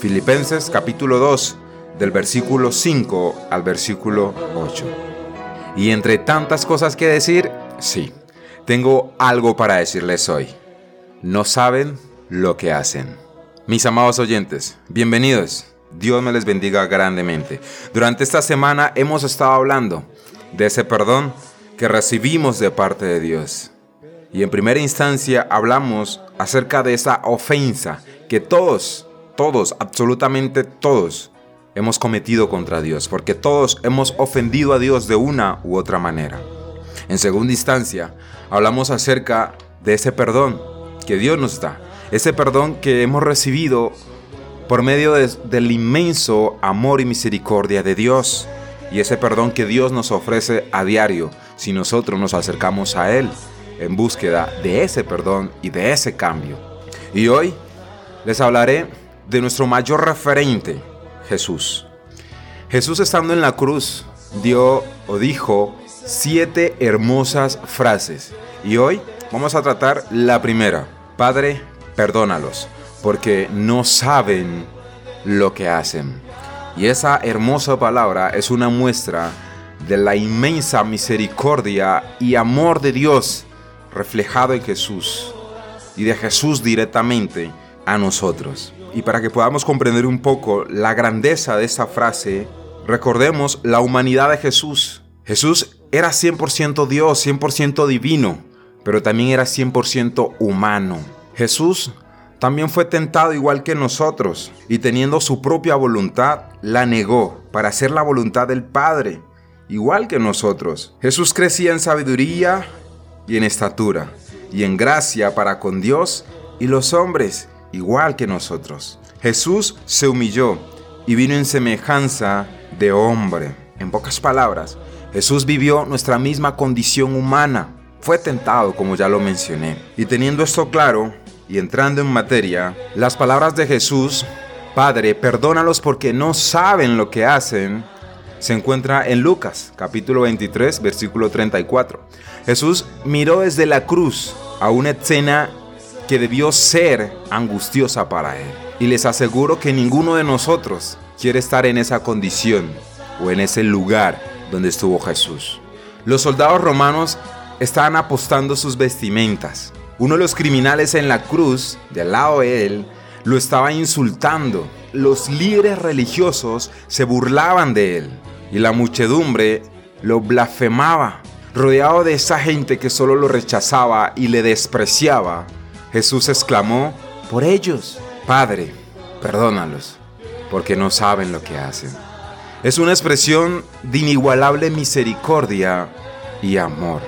Filipenses capítulo 2, del versículo 5 al versículo 8. Y entre tantas cosas que decir, sí, tengo algo para decirles hoy. No saben lo que hacen. Mis amados oyentes, bienvenidos. Dios me les bendiga grandemente. Durante esta semana hemos estado hablando de ese perdón que recibimos de parte de Dios. Y en primera instancia hablamos acerca de esa ofensa que todos todos, absolutamente todos, hemos cometido contra Dios, porque todos hemos ofendido a Dios de una u otra manera. En segunda instancia, hablamos acerca de ese perdón que Dios nos da, ese perdón que hemos recibido por medio del inmenso amor y misericordia de Dios, y ese perdón que Dios nos ofrece a diario si nosotros nos acercamos a Él en búsqueda de ese perdón y de ese cambio. Y hoy les hablaré de nuestro mayor referente, Jesús. Jesús estando en la cruz dio o dijo siete hermosas frases y hoy vamos a tratar la primera. Padre, perdónalos porque no saben lo que hacen. Y esa hermosa palabra es una muestra de la inmensa misericordia y amor de Dios reflejado en Jesús y de Jesús directamente a nosotros. Y para que podamos comprender un poco la grandeza de esta frase, recordemos la humanidad de Jesús. Jesús era 100% Dios, 100% divino, pero también era 100% humano. Jesús también fue tentado igual que nosotros y teniendo su propia voluntad, la negó para hacer la voluntad del Padre, igual que nosotros. Jesús crecía en sabiduría y en estatura y en gracia para con Dios y los hombres igual que nosotros. Jesús se humilló y vino en semejanza de hombre. En pocas palabras, Jesús vivió nuestra misma condición humana. Fue tentado, como ya lo mencioné. Y teniendo esto claro, y entrando en materia, las palabras de Jesús, Padre, perdónalos porque no saben lo que hacen, se encuentra en Lucas, capítulo 23, versículo 34. Jesús miró desde la cruz a una escena que debió ser angustiosa para él. Y les aseguro que ninguno de nosotros quiere estar en esa condición o en ese lugar donde estuvo Jesús. Los soldados romanos estaban apostando sus vestimentas. Uno de los criminales en la cruz, del lado de él, lo estaba insultando. Los líderes religiosos se burlaban de él y la muchedumbre lo blasfemaba. Rodeado de esa gente que solo lo rechazaba y le despreciaba, Jesús exclamó por ellos, Padre, perdónalos, porque no saben lo que hacen. Es una expresión de inigualable misericordia y amor.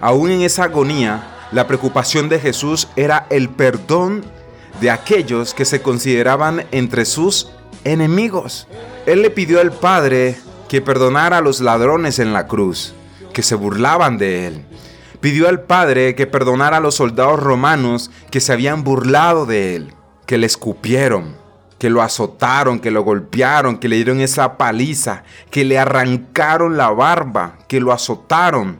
Aún en esa agonía, la preocupación de Jesús era el perdón de aquellos que se consideraban entre sus enemigos. Él le pidió al Padre que perdonara a los ladrones en la cruz, que se burlaban de él, pidió al Padre que perdonara a los soldados romanos que se habían burlado de él, que le escupieron, que lo azotaron, que lo golpearon, que le dieron esa paliza, que le arrancaron la barba, que lo azotaron,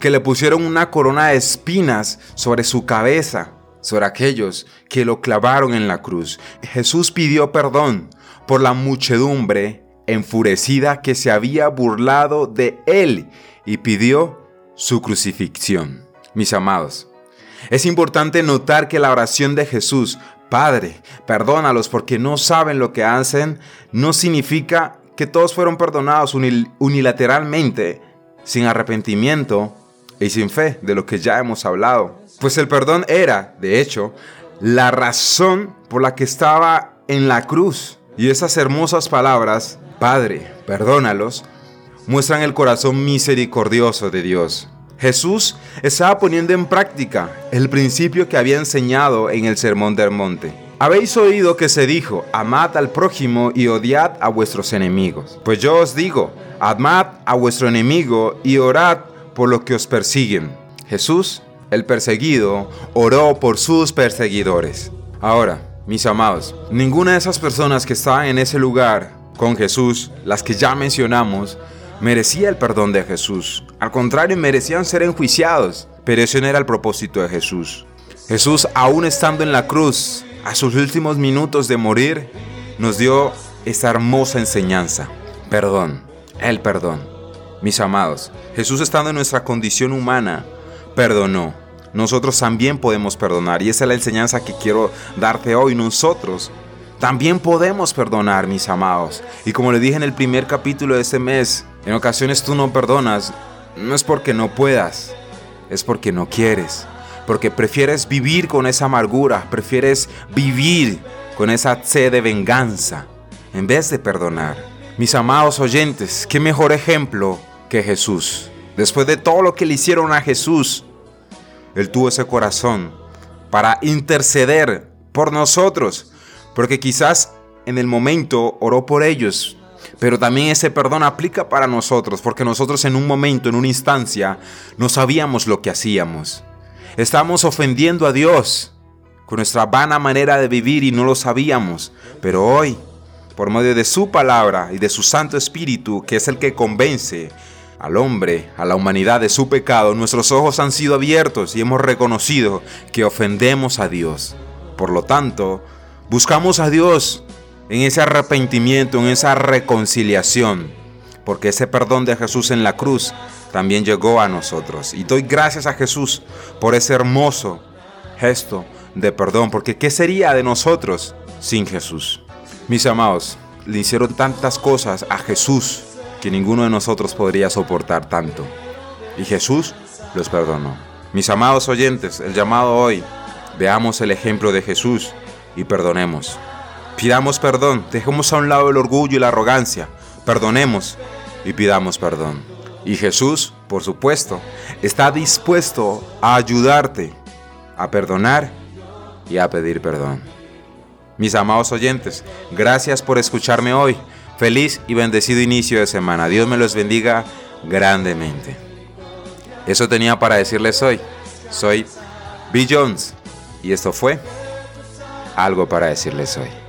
que le pusieron una corona de espinas sobre su cabeza, sobre aquellos que lo clavaron en la cruz. Jesús pidió perdón por la muchedumbre enfurecida que se había burlado de él y pidió su crucifixión. Mis amados, es importante notar que la oración de Jesús, Padre, perdónalos porque no saben lo que hacen, no significa que todos fueron perdonados unilateralmente, sin arrepentimiento y sin fe, de lo que ya hemos hablado. Pues el perdón era, de hecho, la razón por la que estaba en la cruz. Y esas hermosas palabras, Padre, perdónalos, muestran el corazón misericordioso de Dios. Jesús estaba poniendo en práctica el principio que había enseñado en el Sermón del Monte. Habéis oído que se dijo, amad al prójimo y odiad a vuestros enemigos. Pues yo os digo, amad a vuestro enemigo y orad por los que os persiguen. Jesús, el perseguido, oró por sus perseguidores. Ahora, mis amados, ninguna de esas personas que estaban en ese lugar con Jesús, las que ya mencionamos, merecía el perdón de Jesús. Al contrario, merecían ser enjuiciados. Pero ese no era el propósito de Jesús. Jesús, aún estando en la cruz, a sus últimos minutos de morir, nos dio esta hermosa enseñanza. Perdón, el perdón. Mis amados, Jesús estando en nuestra condición humana, perdonó. Nosotros también podemos perdonar y esa es la enseñanza que quiero darte hoy. Nosotros también podemos perdonar, mis amados. Y como le dije en el primer capítulo de este mes, en ocasiones tú no perdonas, no es porque no puedas, es porque no quieres porque prefieres vivir con esa amargura, prefieres vivir con esa sed de venganza, en vez de perdonar. Mis amados oyentes, qué mejor ejemplo que Jesús. Después de todo lo que le hicieron a Jesús, Él tuvo ese corazón para interceder por nosotros, porque quizás en el momento oró por ellos, pero también ese perdón aplica para nosotros, porque nosotros en un momento, en una instancia, no sabíamos lo que hacíamos. Estamos ofendiendo a Dios con nuestra vana manera de vivir y no lo sabíamos. Pero hoy, por medio de su palabra y de su Santo Espíritu, que es el que convence al hombre, a la humanidad de su pecado, nuestros ojos han sido abiertos y hemos reconocido que ofendemos a Dios. Por lo tanto, buscamos a Dios en ese arrepentimiento, en esa reconciliación, porque ese perdón de Jesús en la cruz también llegó a nosotros. Y doy gracias a Jesús por ese hermoso gesto de perdón, porque ¿qué sería de nosotros sin Jesús? Mis amados, le hicieron tantas cosas a Jesús que ninguno de nosotros podría soportar tanto. Y Jesús los perdonó. Mis amados oyentes, el llamado hoy, veamos el ejemplo de Jesús y perdonemos. Pidamos perdón, dejemos a un lado el orgullo y la arrogancia, perdonemos y pidamos perdón. Y Jesús, por supuesto, está dispuesto a ayudarte a perdonar y a pedir perdón. Mis amados oyentes, gracias por escucharme hoy. Feliz y bendecido inicio de semana. Dios me los bendiga grandemente. Eso tenía para decirles hoy. Soy Bill Jones y esto fue algo para decirles hoy.